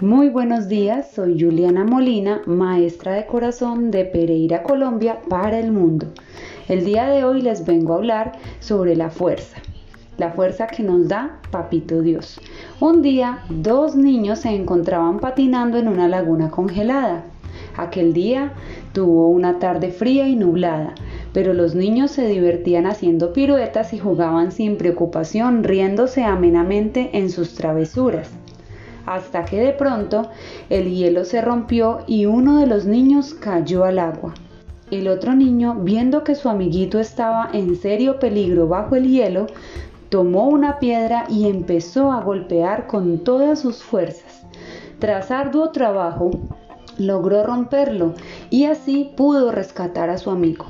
Muy buenos días, soy Juliana Molina, maestra de corazón de Pereira, Colombia, para el mundo. El día de hoy les vengo a hablar sobre la fuerza, la fuerza que nos da Papito Dios. Un día, dos niños se encontraban patinando en una laguna congelada. Aquel día tuvo una tarde fría y nublada, pero los niños se divertían haciendo piruetas y jugaban sin preocupación, riéndose amenamente en sus travesuras hasta que de pronto el hielo se rompió y uno de los niños cayó al agua. El otro niño, viendo que su amiguito estaba en serio peligro bajo el hielo, tomó una piedra y empezó a golpear con todas sus fuerzas. Tras arduo trabajo, logró romperlo y así pudo rescatar a su amigo.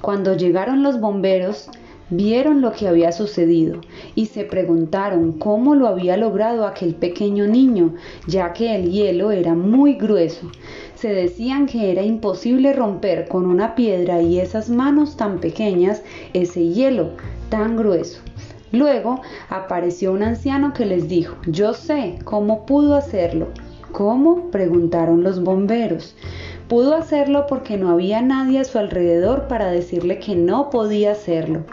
Cuando llegaron los bomberos, vieron lo que había sucedido y se preguntaron cómo lo había logrado aquel pequeño niño, ya que el hielo era muy grueso. Se decían que era imposible romper con una piedra y esas manos tan pequeñas ese hielo tan grueso. Luego apareció un anciano que les dijo, yo sé cómo pudo hacerlo. ¿Cómo? preguntaron los bomberos. Pudo hacerlo porque no había nadie a su alrededor para decirle que no podía hacerlo.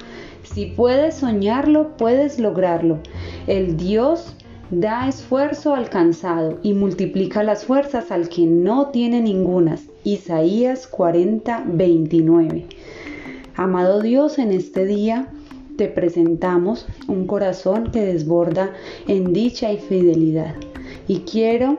Si puedes soñarlo, puedes lograrlo. El Dios da esfuerzo al cansado y multiplica las fuerzas al que no tiene ningunas. Isaías 40, 29. Amado Dios, en este día te presentamos un corazón que desborda en dicha y fidelidad. Y quiero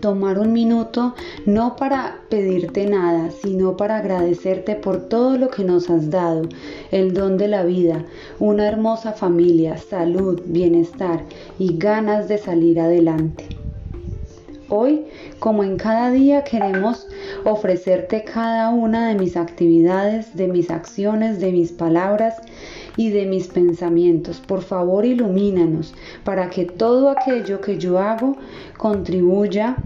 tomar un minuto no para pedirte nada, sino para agradecerte por todo lo que nos has dado, el don de la vida, una hermosa familia, salud, bienestar y ganas de salir adelante. Hoy, como en cada día, queremos ofrecerte cada una de mis actividades, de mis acciones, de mis palabras y de mis pensamientos. Por favor, ilumínanos para que todo aquello que yo hago contribuya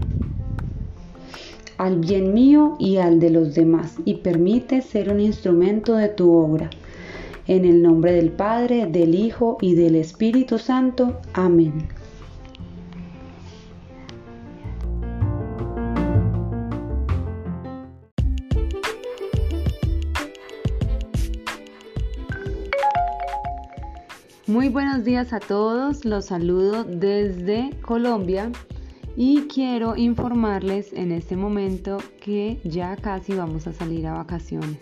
al bien mío y al de los demás y permite ser un instrumento de tu obra. En el nombre del Padre, del Hijo y del Espíritu Santo. Amén. Muy buenos días a todos, los saludo desde Colombia y quiero informarles en este momento que ya casi vamos a salir a vacaciones.